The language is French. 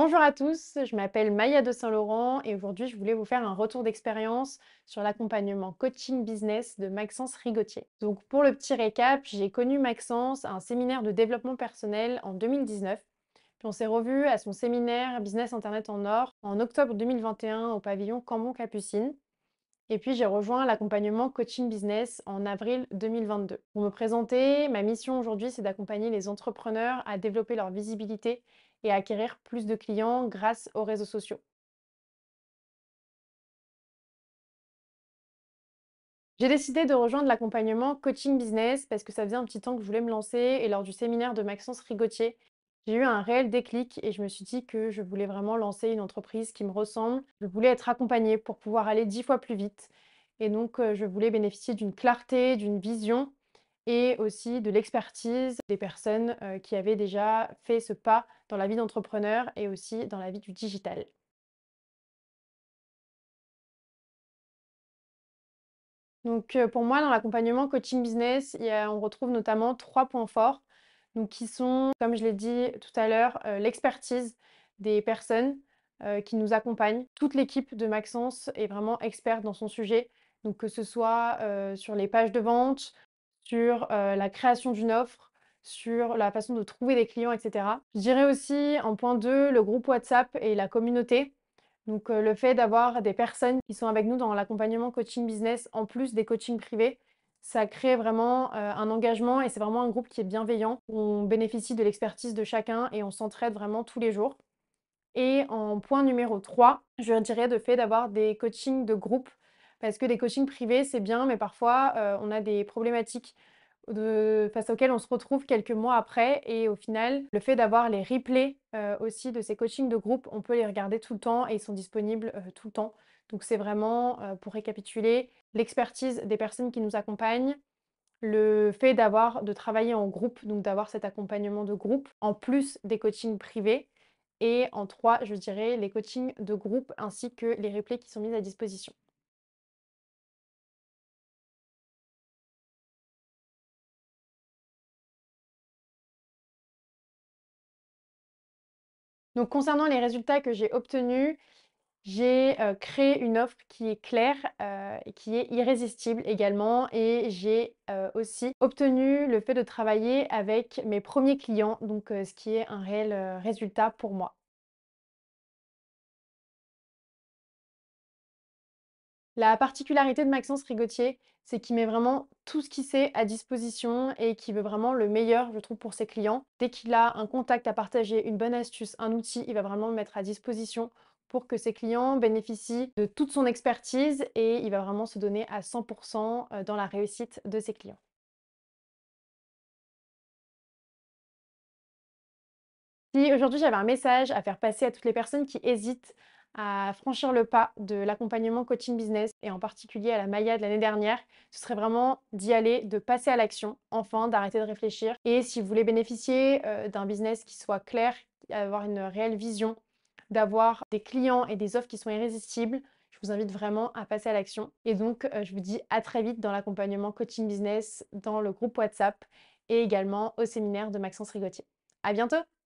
Bonjour à tous, je m'appelle Maya de Saint-Laurent et aujourd'hui je voulais vous faire un retour d'expérience sur l'accompagnement coaching business de Maxence Rigotier. Donc pour le petit récap, j'ai connu Maxence à un séminaire de développement personnel en 2019. Puis on s'est revu à son séminaire Business Internet en Or en octobre 2021 au pavillon Cambon-Capucine. Et puis j'ai rejoint l'accompagnement coaching business en avril 2022. Pour me présenter, ma mission aujourd'hui c'est d'accompagner les entrepreneurs à développer leur visibilité et acquérir plus de clients grâce aux réseaux sociaux. J'ai décidé de rejoindre l'accompagnement coaching business parce que ça faisait un petit temps que je voulais me lancer et lors du séminaire de Maxence Rigotier, j'ai eu un réel déclic et je me suis dit que je voulais vraiment lancer une entreprise qui me ressemble. Je voulais être accompagnée pour pouvoir aller dix fois plus vite. Et donc, je voulais bénéficier d'une clarté, d'une vision et aussi de l'expertise des personnes euh, qui avaient déjà fait ce pas dans la vie d'entrepreneur et aussi dans la vie du digital. Donc euh, pour moi, dans l'accompagnement coaching business, on retrouve notamment trois points forts, donc qui sont, comme je l'ai dit tout à l'heure, euh, l'expertise des personnes qui nous accompagnent. Toute l'équipe de Maxence est vraiment experte dans son sujet, donc que ce soit sur les pages de vente, sur la création d'une offre, sur la façon de trouver des clients, etc. Je dirais aussi en point 2, le groupe WhatsApp et la communauté. Donc le fait d'avoir des personnes qui sont avec nous dans l'accompagnement coaching business en plus des coachings privés, ça crée vraiment un engagement et c'est vraiment un groupe qui est bienveillant. On bénéficie de l'expertise de chacun et on s'entraide vraiment tous les jours. Et en point numéro 3, je dirais de fait d'avoir des coachings de groupe parce que des coachings privés, c'est bien, mais parfois, on a des problématiques face auxquelles on se retrouve quelques mois après. Et au final, le fait d'avoir les replays aussi de ces coachings de groupe, on peut les regarder tout le temps et ils sont disponibles tout le temps. Donc c'est vraiment, pour récapituler, l'expertise des personnes qui nous accompagnent, le fait d'avoir de travailler en groupe, donc d'avoir cet accompagnement de groupe, en plus des coachings privés. Et en trois, je dirais, les coachings de groupe ainsi que les replays qui sont mis à disposition. Donc concernant les résultats que j'ai obtenus, j'ai, créé une offre qui est claire, et qui est irrésistible également et j'ai, aussi obtenu le fait de travailler avec mes premiers clients, donc ce qui est un réel, résultat pour moi. La particularité de Maxence Rigotier, c'est qu'il met vraiment tout ce qu'il sait à disposition et qu'il veut vraiment le meilleur, je trouve, pour ses clients. Dès qu'il a un contact à partager, une bonne astuce, un outil, il va vraiment le mettre à disposition pour que ses clients bénéficient de toute son expertise et il va vraiment se donner à 100% dans la réussite de ses clients. Si aujourd'hui j'avais un message à faire passer à toutes les personnes qui hésitent à franchir le pas de l'accompagnement coaching business et en particulier à la Maya de l'année dernière, ce serait vraiment d'y aller, de passer à l'action, enfin d'arrêter de réfléchir. Et si vous voulez bénéficier euh, d'un business qui soit clair, avoir une réelle vision, d'avoir des clients et des offres qui sont irrésistibles, je vous invite vraiment à passer à l'action. Et donc, euh, je vous dis à très vite dans l'accompagnement coaching business, dans le groupe WhatsApp et également au séminaire de Maxence Rigotier. À bientôt!